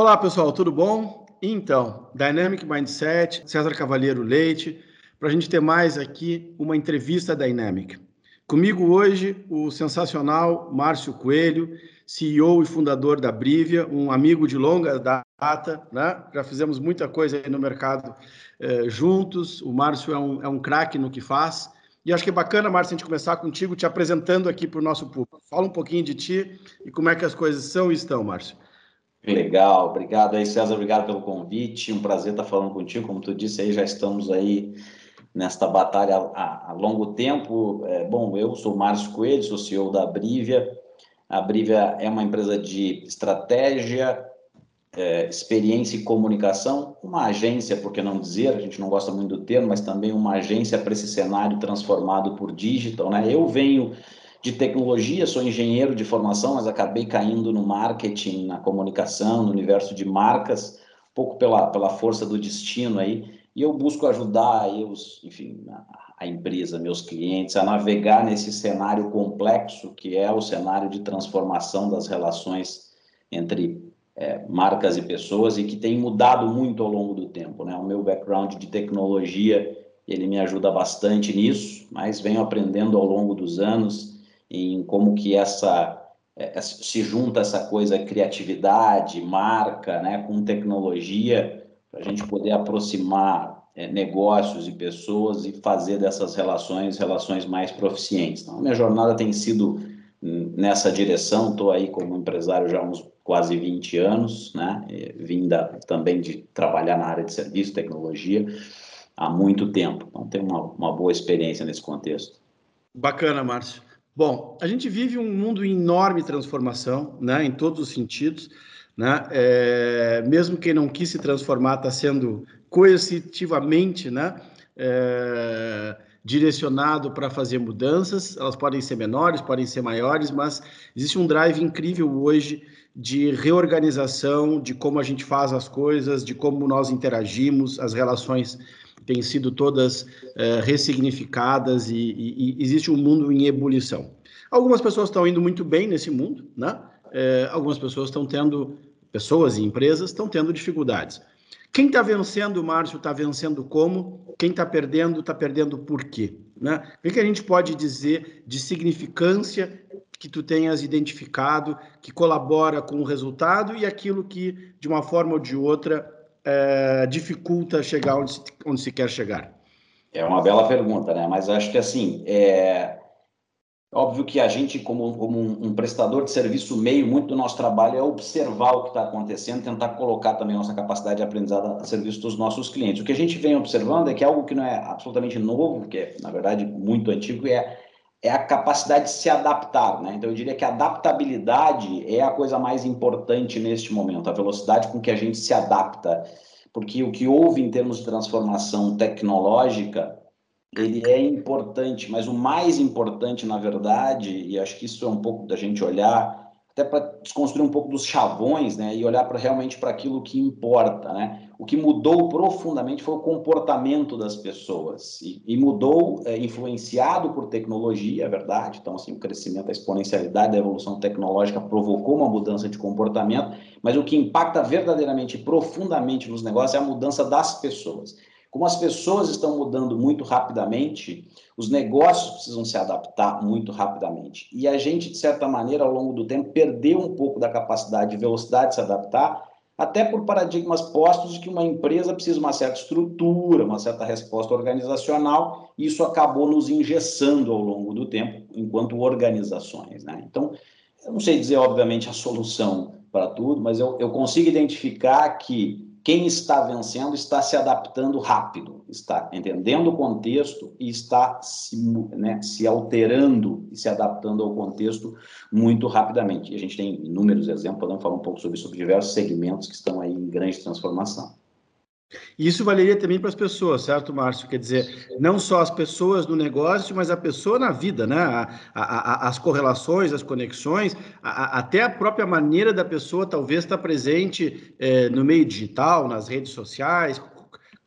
Olá, pessoal, tudo bom? Então, Dynamic Mindset, César Cavalheiro Leite, para a gente ter mais aqui uma entrevista Dynamic. Comigo hoje o sensacional Márcio Coelho, CEO e fundador da Brivia, um amigo de longa data, né? Já fizemos muita coisa no mercado eh, juntos. O Márcio é um, é um craque no que faz. E acho que é bacana, Márcio, a gente começar contigo te apresentando aqui para o nosso público. Fala um pouquinho de ti e como é que as coisas são e estão, Márcio. Legal, obrigado aí, César, obrigado pelo convite, um prazer estar falando contigo, como tu disse aí, já estamos aí nesta batalha há, há longo tempo. É, bom, eu sou Márcio Coelho, sou CEO da Brivia, a Brivia é uma empresa de estratégia, é, experiência e comunicação, uma agência, por que não dizer, a gente não gosta muito do termo, mas também uma agência para esse cenário transformado por digital, né? Eu venho de tecnologia, sou engenheiro de formação, mas acabei caindo no marketing, na comunicação, no universo de marcas, um pouco pela, pela força do destino aí, e eu busco ajudar eu, enfim, a, a empresa, meus clientes, a navegar nesse cenário complexo que é o cenário de transformação das relações entre é, marcas e pessoas e que tem mudado muito ao longo do tempo, né? O meu background de tecnologia, ele me ajuda bastante nisso, mas venho aprendendo ao longo dos anos em como que essa é, se junta essa coisa criatividade, marca, né, com tecnologia, para a gente poder aproximar é, negócios e pessoas e fazer dessas relações relações mais proficientes. Então, a minha jornada tem sido nessa direção, estou aí como empresário já há uns quase 20 anos, né, vinda também de trabalhar na área de serviço, tecnologia, há muito tempo, então tenho uma, uma boa experiência nesse contexto. Bacana, Márcio. Bom, a gente vive um mundo em enorme transformação, né, em todos os sentidos. Né? É, mesmo quem não quis se transformar está sendo coercitivamente né, é, direcionado para fazer mudanças. Elas podem ser menores, podem ser maiores, mas existe um drive incrível hoje de reorganização, de como a gente faz as coisas, de como nós interagimos, as relações têm sido todas é, ressignificadas e, e, e, existe um mundo em ebulição. Algumas pessoas estão indo muito bem nesse mundo, né? É, algumas pessoas estão tendo, pessoas e empresas estão tendo dificuldades. Quem está vencendo, Márcio, está vencendo como? Quem está perdendo, está perdendo por quê? Né? O que a gente pode dizer de significância que tu tenhas identificado, que colabora com o resultado e aquilo que, de uma forma ou de outra, é, dificulta chegar onde se, onde se quer chegar? É uma bela pergunta, né? Mas acho que assim, é óbvio que a gente, como, como um, um, prestador de serviço meio, muito do nosso trabalho é observar o que está acontecendo, tentar colocar também nossa capacidade de aprendizado a serviço dos nossos clientes. O que a gente vem observando é que algo que não é absolutamente novo, que é, na verdade, muito antigo, é é a capacidade de se adaptar, né? Então eu diria que a adaptabilidade é a coisa mais importante neste momento, a velocidade com que a gente se adapta, porque o que houve em termos de transformação tecnológica, ele é importante, mas o mais importante, na verdade, e acho que isso é um pouco da gente olhar até para desconstruir um pouco dos chavões, né, e olhar para realmente para aquilo que importa, né? O que mudou profundamente foi o comportamento das pessoas e, e mudou é, influenciado por tecnologia, é verdade. Então, assim, o crescimento, a exponencialidade da evolução tecnológica provocou uma mudança de comportamento, mas o que impacta verdadeiramente profundamente nos negócios é a mudança das pessoas. Como as pessoas estão mudando muito rapidamente, os negócios precisam se adaptar muito rapidamente. E a gente, de certa maneira, ao longo do tempo, perdeu um pouco da capacidade de velocidade de se adaptar, até por paradigmas postos de que uma empresa precisa de uma certa estrutura, uma certa resposta organizacional, e isso acabou nos engessando ao longo do tempo, enquanto organizações. Né? Então, eu não sei dizer, obviamente, a solução para tudo, mas eu, eu consigo identificar que quem está vencendo está se adaptando rápido, está entendendo o contexto e está se, né, se alterando e se adaptando ao contexto muito rapidamente. E a gente tem inúmeros exemplos, podemos falar um pouco sobre, sobre diversos segmentos que estão aí em grande transformação. Isso valeria também para as pessoas, certo, Márcio? Quer dizer, não só as pessoas no negócio, mas a pessoa na vida, né? A, a, a, as correlações, as conexões, até a própria maneira da pessoa talvez estar presente é, no meio digital, nas redes sociais.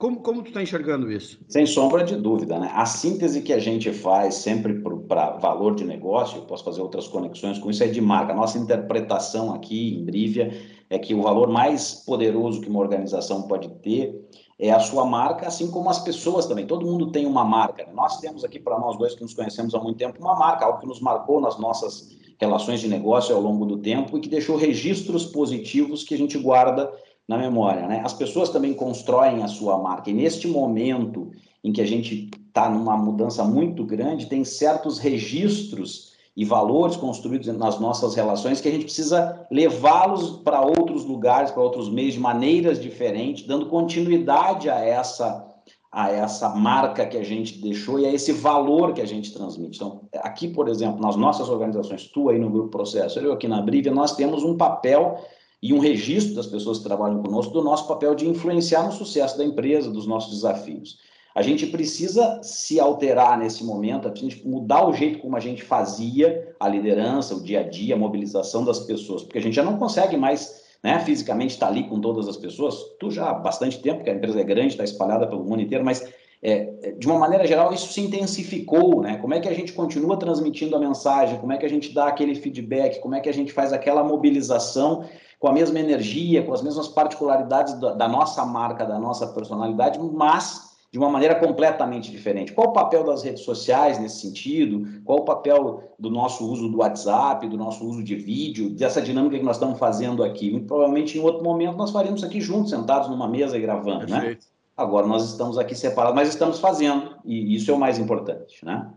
Como, como tu está enxergando isso? Sem sombra de dúvida, né? A síntese que a gente faz sempre para valor de negócio, eu posso fazer outras conexões com isso, é de marca. A nossa interpretação aqui em Brivia é que o valor mais poderoso que uma organização pode ter é a sua marca, assim como as pessoas também. Todo mundo tem uma marca. Né? Nós temos aqui, para nós dois que nos conhecemos há muito tempo, uma marca, algo que nos marcou nas nossas relações de negócio ao longo do tempo e que deixou registros positivos que a gente guarda na memória. Né? As pessoas também constroem a sua marca, e neste momento em que a gente está numa mudança muito grande, tem certos registros e valores construídos nas nossas relações que a gente precisa levá-los para outros lugares, para outros meios, de maneiras diferentes, dando continuidade a essa a essa marca que a gente deixou e a esse valor que a gente transmite. Então, aqui, por exemplo, nas nossas organizações, tu aí no Grupo Processo, eu aqui na Brivia, nós temos um papel e um registro das pessoas que trabalham conosco do nosso papel de influenciar no sucesso da empresa, dos nossos desafios. A gente precisa se alterar nesse momento, a gente mudar o jeito como a gente fazia a liderança, o dia a dia, a mobilização das pessoas, porque a gente já não consegue mais né, fisicamente estar ali com todas as pessoas. Tu já há bastante tempo, porque a empresa é grande, está espalhada pelo mundo inteiro, mas é, de uma maneira geral isso se intensificou, né? Como é que a gente continua transmitindo a mensagem? Como é que a gente dá aquele feedback? Como é que a gente faz aquela mobilização com a mesma energia, com as mesmas particularidades da, da nossa marca, da nossa personalidade, mas de uma maneira completamente diferente. Qual o papel das redes sociais nesse sentido? Qual o papel do nosso uso do WhatsApp, do nosso uso de vídeo, dessa dinâmica que nós estamos fazendo aqui? Muito provavelmente em outro momento nós faríamos aqui juntos, sentados numa mesa e gravando, né? Perfeito. né? Agora nós estamos aqui separados, mas estamos fazendo, e isso é o mais importante, né?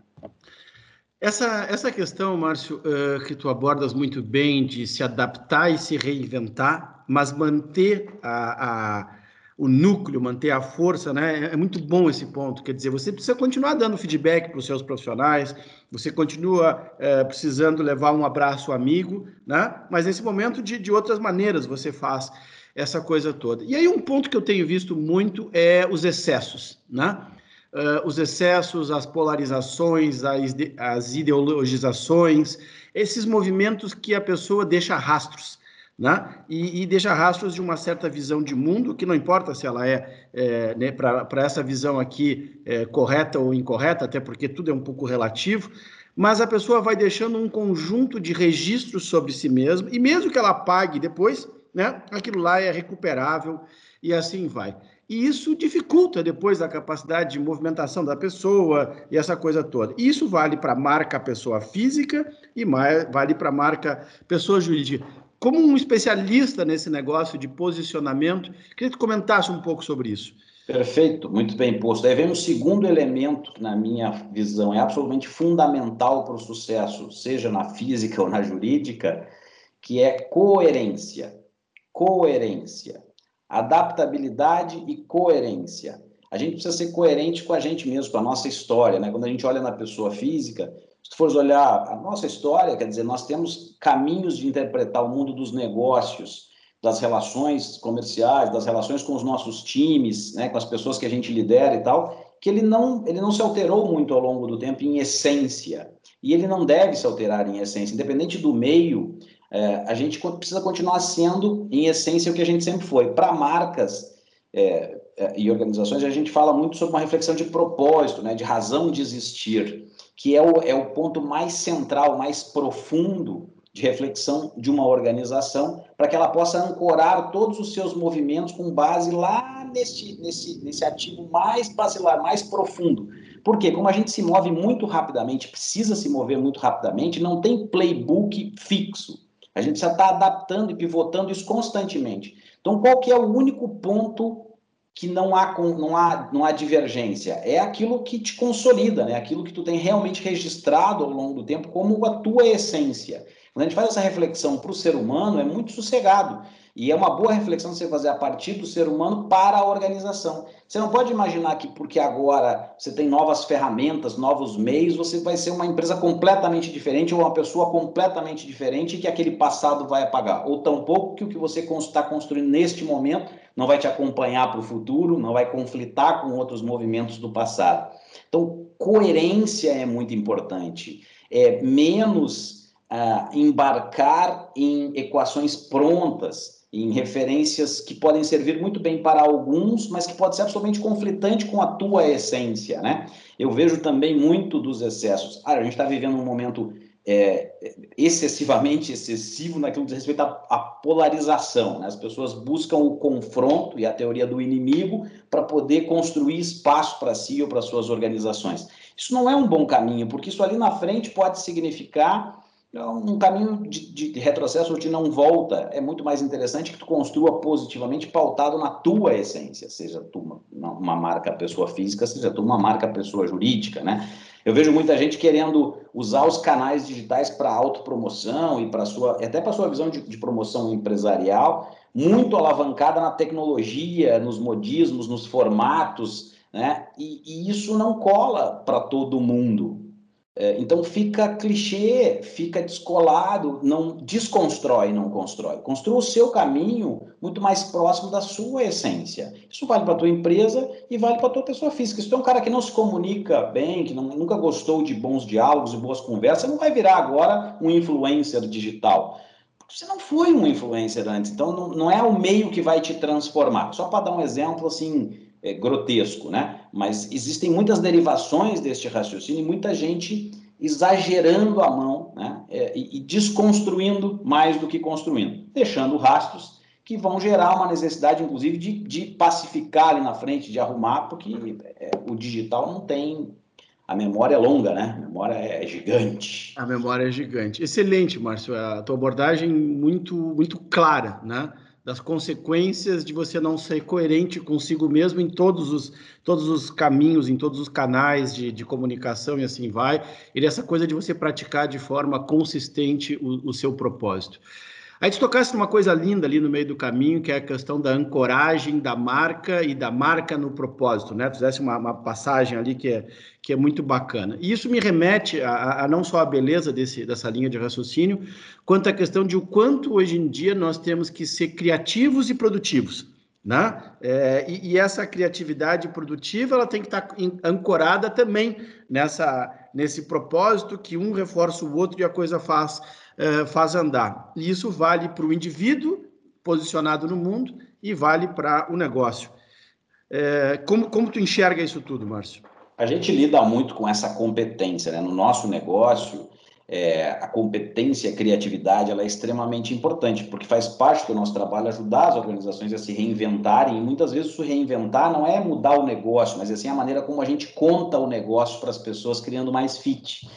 Essa, essa questão, Márcio, uh, que tu abordas muito bem de se adaptar e se reinventar, mas manter a, a, o núcleo, manter a força, né? É muito bom esse ponto. Quer dizer, você precisa continuar dando feedback para os seus profissionais, você continua uh, precisando levar um abraço amigo, né? Mas nesse momento, de, de outras maneiras, você faz essa coisa toda. E aí, um ponto que eu tenho visto muito é os excessos, né? Uh, os excessos, as polarizações, as, as ideologizações, esses movimentos que a pessoa deixa rastros. Né? E, e, deixa rastros de uma certa visão de mundo, que não importa se ela é, é né, para essa visão aqui é, correta ou incorreta, até porque tudo é um pouco relativo, mas a pessoa vai deixando um conjunto de registros sobre si mesma, e mesmo que ela pague depois, né, aquilo lá é recuperável e assim vai. E isso dificulta depois a capacidade de movimentação da pessoa e essa coisa toda. Isso vale para a marca pessoa física e vale para a marca pessoa jurídica. Como um especialista nesse negócio de posicionamento, queria que comentasse um pouco sobre isso. Perfeito, muito bem posto. Aí vem um segundo elemento que, na minha visão, é absolutamente fundamental para o sucesso, seja na física ou na jurídica, que é coerência. Coerência adaptabilidade e coerência. A gente precisa ser coerente com a gente mesmo, com a nossa história, né? Quando a gente olha na pessoa física, se tu olhar a nossa história, quer dizer, nós temos caminhos de interpretar o mundo dos negócios, das relações comerciais, das relações com os nossos times, né, com as pessoas que a gente lidera e tal, que ele não, ele não se alterou muito ao longo do tempo em essência. E ele não deve se alterar em essência, independente do meio, é, a gente precisa continuar sendo, em essência, o que a gente sempre foi. Para marcas é, é, e organizações, a gente fala muito sobre uma reflexão de propósito, né, de razão de existir, que é o, é o ponto mais central, mais profundo de reflexão de uma organização, para que ela possa ancorar todos os seus movimentos com base lá nesse, nesse, nesse ativo mais basilar, mais profundo. Porque, como a gente se move muito rapidamente, precisa se mover muito rapidamente, não tem playbook fixo. A gente já está adaptando e pivotando isso constantemente. Então, qual que é o único ponto que não há, não há, não há divergência? É aquilo que te consolida, né? aquilo que tu tem realmente registrado ao longo do tempo como a tua essência. Quando a gente faz essa reflexão para o ser humano, é muito sossegado. E é uma boa reflexão você fazer a partir do ser humano para a organização. Você não pode imaginar que porque agora você tem novas ferramentas, novos meios, você vai ser uma empresa completamente diferente ou uma pessoa completamente diferente que aquele passado vai apagar. Ou tampouco que o que você está construindo neste momento não vai te acompanhar para o futuro, não vai conflitar com outros movimentos do passado. Então, coerência é muito importante. É menos uh, embarcar em equações prontas em referências que podem servir muito bem para alguns, mas que pode ser absolutamente conflitante com a tua essência, né? Eu vejo também muito dos excessos. Ah, a gente está vivendo um momento é, excessivamente excessivo naquilo que diz respeito à, à polarização. Né? As pessoas buscam o confronto e a teoria do inimigo para poder construir espaço para si ou para suas organizações. Isso não é um bom caminho, porque isso ali na frente pode significar um caminho de, de, retrocesso ou de não volta. É muito mais interessante que tu construa positivamente pautado na tua essência, seja tu uma, uma marca pessoa física, seja tu uma marca pessoa jurídica, né? Eu vejo muita gente querendo usar os canais digitais para autopromoção e para sua, até para sua visão de, de, promoção empresarial, muito alavancada na tecnologia, nos modismos, nos formatos, né? E, e isso não cola para todo mundo. É, então fica clichê, fica descolado, não desconstrói, não constrói. Construa o seu caminho muito mais próximo da sua essência. Isso vale para a tua empresa e vale para a tua pessoa física. Se tu é um cara que não se comunica bem, que não, nunca gostou de bons diálogos e boas conversas, não vai virar agora um influencer digital. Você não foi um influencer antes, então não, não é o meio que vai te transformar. Só para dar um exemplo assim, é, grotesco, né? Mas existem muitas derivações deste raciocínio e muita gente exagerando a mão né? É, e, e desconstruindo mais do que construindo, deixando rastros que vão gerar uma necessidade, inclusive, de, de pacificar ali na frente, de arrumar, porque é, o digital não tem. A memória é longa, né? A memória é gigante. A memória é gigante. Excelente, Márcio. A tua abordagem muito, muito clara, né? Das consequências de você não ser coerente consigo mesmo em todos os, todos os caminhos, em todos os canais de, de comunicação e assim vai, e dessa coisa de você praticar de forma consistente o, o seu propósito. Aí te tocasse numa coisa linda ali no meio do caminho, que é a questão da ancoragem da marca e da marca no propósito, né? Fizesse uma, uma passagem ali que é, que é muito bacana. E isso me remete a, a, não só a beleza desse, dessa linha de raciocínio, quanto a questão de o quanto hoje em dia nós temos que ser criativos e produtivos. Né? É, e, e, essa criatividade produtiva ela tem que estar ancorada também nessa, nesse propósito que um reforça o outro e a coisa faz eh, faz andar. E isso vale para o indivíduo posicionado no mundo e vale para o negócio. É, como, como tu enxerga isso tudo, Márcio? A gente lida muito com essa competência, né? No nosso negócio, é, a competência, a criatividade, ela é extremamente importante, porque faz parte do nosso trabalho ajudar as organizações a se reinventarem, e muitas vezes o reinventar não é mudar o negócio, mas assim a maneira como a gente conta o negócio para as pessoas, criando mais fit.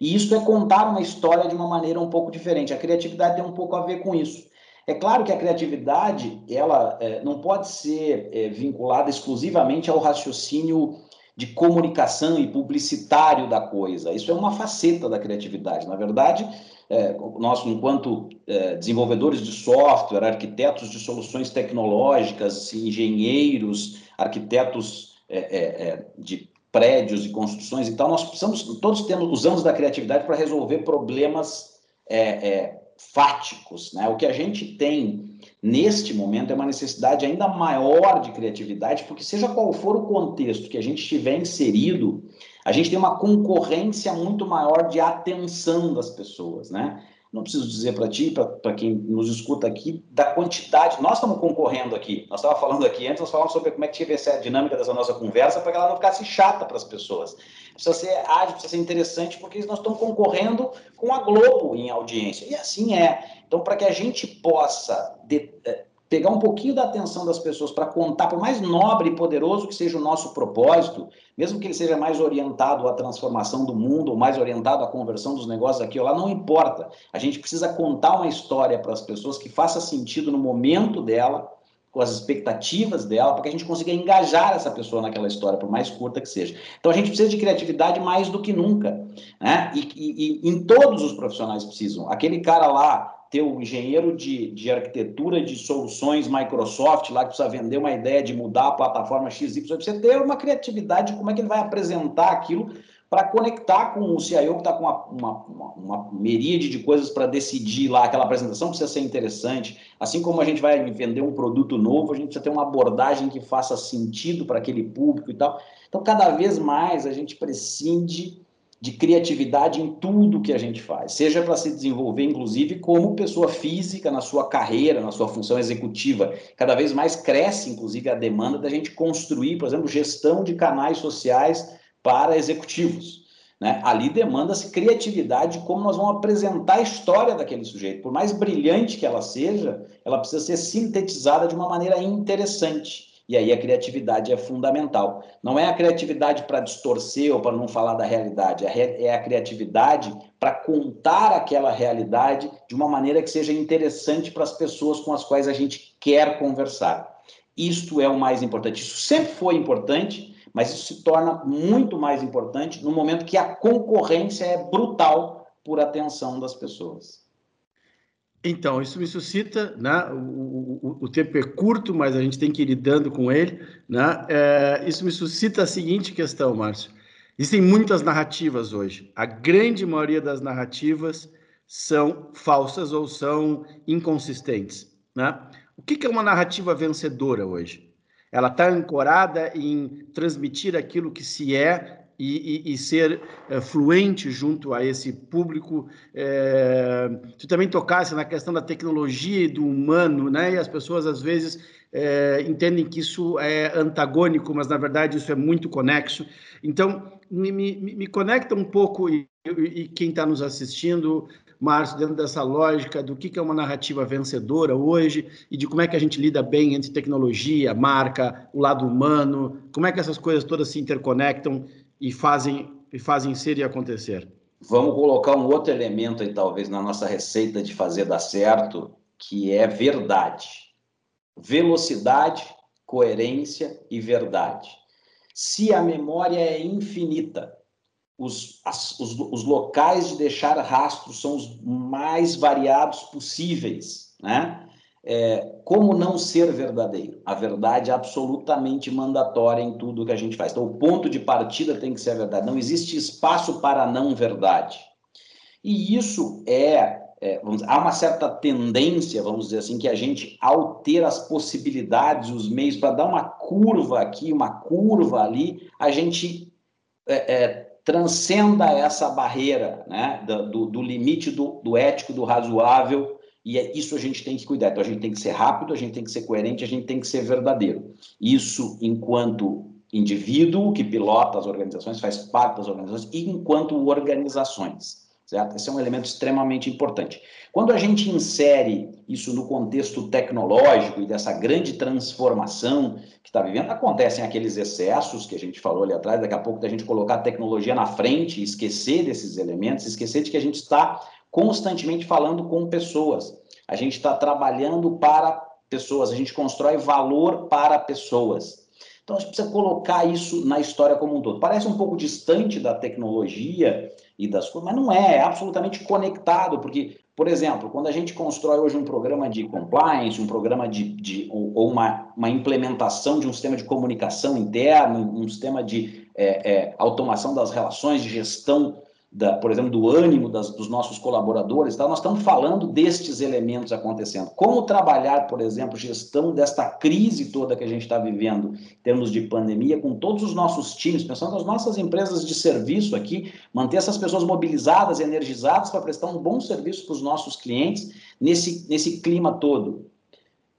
E isso é contar uma história de uma maneira um pouco diferente. A criatividade tem um pouco a ver com isso. É claro que a criatividade ela é, não pode ser é, vinculada exclusivamente ao raciocínio de comunicação e publicitário da coisa. Isso é uma faceta da criatividade. Na verdade, é, nós, enquanto é, desenvolvedores de software, arquitetos de soluções tecnológicas, engenheiros, arquitetos é, é, é de prédios e construções e tal, nós precisamos, todos temos, usamos da criatividade para resolver problemas é, fáticos. Né? O que a gente tem neste momento é uma necessidade ainda maior de criatividade, porque seja qual for o contexto que a gente estiver inserido, a gente tem uma concorrência muito maior de atenção das pessoas, né? Não preciso dizer para ti, para quem nos escuta aqui, da quantidade. Nós estamos concorrendo aqui. Nós estávamos falando aqui antes, nós falamos sobre como é que tinha que ser a dinâmica dessa nossa conversa para que ela não ficasse chata para as pessoas. Precisa ser ágil, precisa ser interessante, porque nós estamos concorrendo com a Globo em audiência. E assim é. Então, para que a gente possa de, eh, pegar um pouquinho da atenção das pessoas para contar, por mais nobre e poderoso que seja o nosso propósito, mesmo que ele seja mais orientado à transformação do mundo, ou mais orientado à conversão dos negócios aqui ou lá, não importa. A gente precisa contar uma história para as pessoas que faça sentido no momento dela, com as expectativas dela, para que a gente consiga engajar essa pessoa naquela história, por mais curta que seja. Então a gente precisa de criatividade mais do que nunca, né? E, e, e em todos os profissionais precisam. Aquele cara lá ter o engenheiro de, de arquitetura de soluções Microsoft lá que precisa vender uma ideia de mudar a plataforma XY, precisa ter uma criatividade de como é que ele vai apresentar aquilo para conectar com o CIO que está com uma, uma, uma, uma meríade de coisas para decidir lá, aquela apresentação precisa ser interessante. Assim como a gente vai vender um produto novo, a gente precisa ter uma abordagem que faça sentido para aquele público e tal. Então, cada vez mais a gente prescinde de criatividade em tudo que a gente faz, seja para se desenvolver, inclusive, como pessoa física na sua carreira, na sua função executiva. Cada vez mais cresce, inclusive, a demanda da gente construir, por exemplo, gestão de canais sociais para executivos. Né? Ali demanda-se criatividade, como nós vamos apresentar a história daquele sujeito. Por mais brilhante que ela seja, ela precisa ser sintetizada de uma maneira interessante. E aí a criatividade é fundamental. Não é a criatividade para distorcer ou para não falar da realidade, é a criatividade para contar aquela realidade de uma maneira que seja interessante para as pessoas com as quais a gente quer conversar. Isto é o mais importante. Isso sempre foi importante, mas isso se torna muito mais importante no momento que a concorrência é brutal por atenção das pessoas. Então, isso me suscita, né? O, o, o, tempo é curto, mas a gente tem que ir lidando com ele, né? É, isso me suscita a seguinte questão, Márcio. Existem muitas narrativas hoje. A grande maioria das narrativas são falsas ou são inconsistentes, né? O que, é uma narrativa vencedora hoje? Ela está ancorada em transmitir aquilo que se é e, e, e ser é, fluente junto a esse público. É, se também tocasse na questão da tecnologia e do humano, né? E as pessoas às vezes é, entendem que isso é antagônico, mas na verdade isso é muito conexo. Então, me, me, me conecta um pouco e, e quem está nos assistindo Márcio, dentro dessa lógica do que é uma narrativa vencedora hoje e de como é que a gente lida bem entre tecnologia, marca, o lado humano, como é que essas coisas todas se interconectam e fazem, e fazem ser e acontecer. Vamos colocar um outro elemento aí, talvez, na nossa receita de fazer dar certo, que é verdade. Velocidade, coerência e verdade. Se a memória é infinita, os, as, os, os locais de deixar rastros são os mais variados possíveis, né? É, como não ser verdadeiro? A verdade é absolutamente mandatória em tudo que a gente faz. Então, o ponto de partida tem que ser a verdade. Não existe espaço para a não verdade. E isso é, é vamos, há uma certa tendência, vamos dizer assim, que a gente, ao ter as possibilidades, os meios para dar uma curva aqui, uma curva ali, a gente é, é, transcenda essa barreira né, do, do limite do, do ético, do razoável e é isso a gente tem que cuidar. Então, a gente tem que ser rápido, a gente tem que ser coerente, a gente tem que ser verdadeiro. Isso enquanto indivíduo que pilota as organizações, faz parte das organizações, e enquanto organizações. Certo? Esse é um elemento extremamente importante. Quando a gente insere isso no contexto tecnológico e dessa grande transformação que está vivendo, acontecem aqueles excessos que a gente falou ali atrás, daqui a pouco da gente colocar a tecnologia na frente, esquecer desses elementos, esquecer de que a gente está constantemente falando com pessoas. A gente está trabalhando para pessoas, a gente constrói valor para pessoas. Então a gente precisa colocar isso na história como um todo. Parece um pouco distante da tecnologia e das coisas, mas não é, é absolutamente conectado, porque, por exemplo, quando a gente constrói hoje um programa de compliance, um programa de, de ou, ou uma, uma implementação de um sistema de comunicação interno, um sistema de é, é, automação das relações, de gestão da, por exemplo, do ânimo das, dos nossos colaboradores, tá? nós estamos falando destes elementos acontecendo. Como trabalhar, por exemplo, gestão desta crise toda que a gente está vivendo em termos de pandemia, com todos os nossos times, pensando nas nossas empresas de serviço aqui, manter essas pessoas mobilizadas energizadas para prestar um bom serviço para os nossos clientes nesse, nesse clima todo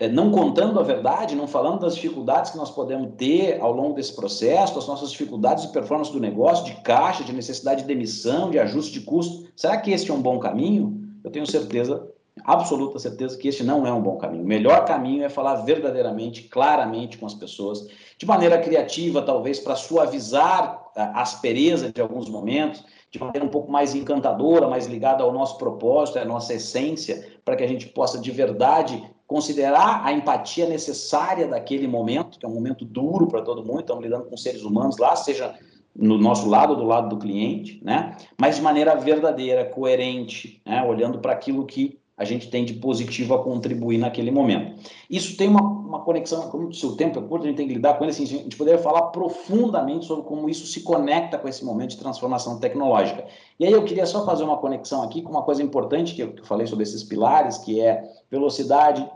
não contando a verdade, não falando das dificuldades que nós podemos ter ao longo desse processo, das nossas dificuldades de performance do negócio, de caixa, de necessidade de demissão, de ajuste de custo. Será que este é um bom caminho? Eu tenho certeza, absoluta certeza, que este não é um bom caminho. O melhor caminho é falar verdadeiramente, claramente com as pessoas, de maneira criativa, talvez, para suavizar a aspereza de alguns momentos, de maneira um pouco mais encantadora, mais ligada ao nosso propósito, à nossa essência, para que a gente possa de verdade considerar a empatia necessária daquele momento, que é um momento duro para todo mundo, estamos lidando com seres humanos lá, seja no nosso lado do lado do cliente, né? Mas de maneira verdadeira, coerente, né? olhando para aquilo que a gente tem de positivo a contribuir naquele momento. Isso tem uma, uma conexão, como o seu tempo é curto, a gente tem que lidar com ele, assim, a gente poderia falar profundamente sobre como isso se conecta com esse momento de transformação tecnológica. E aí eu queria só fazer uma conexão aqui com uma coisa importante que eu, que eu falei sobre esses pilares, que é velocidade,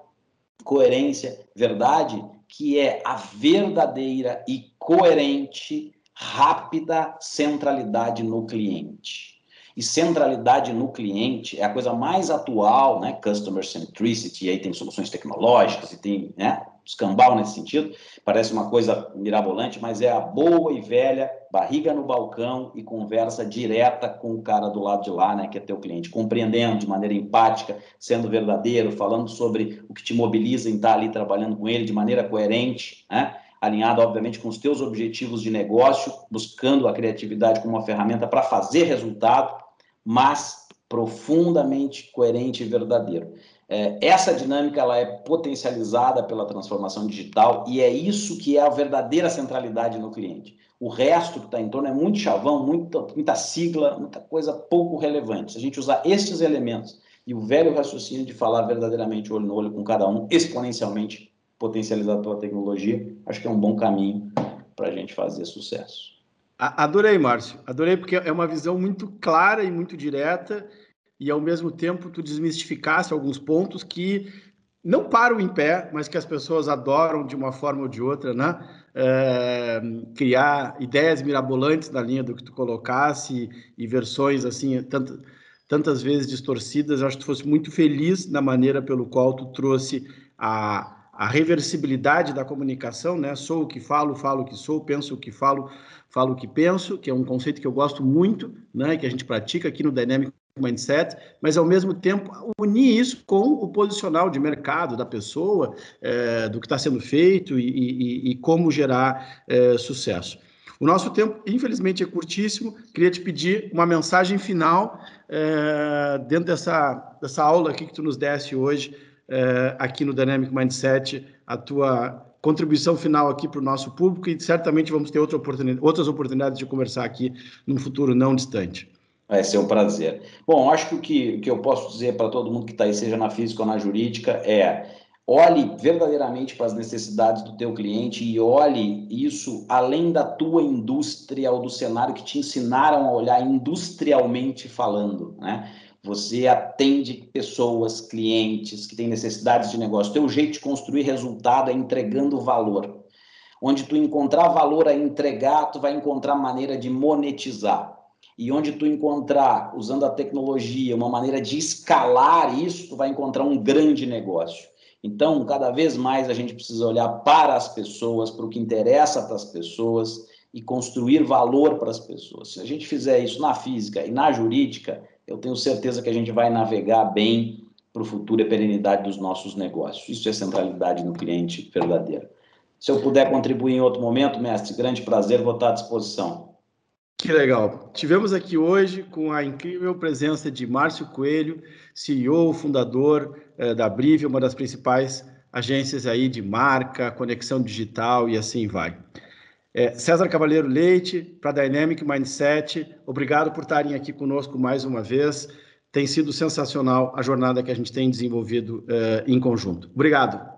coerência, verdade, que é a verdadeira e coerente rápida centralidade no cliente. E centralidade no cliente é a coisa mais atual, né? Customer centricity, aí tem soluções tecnológicas e tem, né? Escambau nesse sentido, parece uma coisa mirabolante, mas é a boa e velha barriga no balcão e conversa direta com o cara do lado de lá, né, que é teu cliente, compreendendo de maneira empática, sendo verdadeiro, falando sobre o que te mobiliza em estar ali trabalhando com ele de maneira coerente, né? alinhado, obviamente, com os teus objetivos de negócio, buscando a criatividade como uma ferramenta para fazer resultado, mas profundamente coerente e verdadeiro. É, essa dinâmica ela é potencializada pela transformação digital e é isso que é a verdadeira centralidade no cliente. O resto que está em torno é muito chavão, muita, muita sigla, muita coisa pouco relevante. Se a gente usar estes elementos e o velho raciocínio de falar verdadeiramente olho no olho com cada um, exponencialmente potencializado pela tecnologia, acho que é um bom caminho para a gente fazer sucesso. Adorei, Márcio. Adorei porque é uma visão muito clara e muito direta e ao mesmo tempo tu desmistificasse alguns pontos que não param em pé, mas que as pessoas adoram de uma forma ou de outra, né? É, criar ideias mirabolantes na linha do que tu colocasse e, versões assim tantas, tantas vezes distorcidas. Acho que tu fosse muito feliz na maneira pelo qual tu trouxe a a reversibilidade da comunicação, né? Sou o que falo, falo o que sou, penso o que falo, falo o que penso, que é um conceito que eu gosto muito, né? Que a gente pratica aqui no Dynamic mindset, mas ao mesmo tempo unir isso com o posicional de mercado da pessoa, é, do que está sendo feito e, e, e como gerar é, sucesso. O nosso tempo, infelizmente, é curtíssimo. Queria te pedir uma mensagem final é, dentro dessa, dessa aula aqui que tu nos desse hoje, aqui no Dynamic Mindset, a tua contribuição final aqui para o nosso público e certamente vamos ter outra oportunidade, outras oportunidades de conversar aqui num futuro não distante. Vai ser um prazer. Bom, acho que o que, que eu posso dizer para todo mundo que está aí, seja na física ou na jurídica, é olhe verdadeiramente para as necessidades do teu cliente e olhe isso além da tua indústria ou do cenário que te ensinaram a olhar industrialmente falando, né? Você atende pessoas, clientes que têm necessidades de negócio. Teu jeito de construir resultado é entregando valor. Onde tu encontrar valor a entregar, tu vai encontrar maneira de monetizar. E onde tu encontrar, usando a tecnologia, uma maneira de escalar isso, tu vai encontrar um grande negócio. Então, cada vez mais a gente precisa olhar para as pessoas, para o que interessa para as pessoas e construir valor para as pessoas. Se a gente fizer isso na física e na jurídica, eu tenho certeza que a gente vai navegar bem para o futuro e perenidade dos nossos negócios. Isso é centralidade no cliente verdadeira. Se eu puder contribuir em outro momento, mestre, grande prazer, vou estar à disposição. Que legal. Tivemos aqui hoje com a incrível presença de Márcio Coelho, CEO, fundador eh, da Brive, uma das principais agências aí de marca, conexão digital e assim vai. É, César Cavaleiro Leite, para Dynamic Mindset, obrigado por estarem aqui conosco mais uma vez. Tem sido sensacional a jornada que a gente tem desenvolvido eh, em conjunto. Obrigado.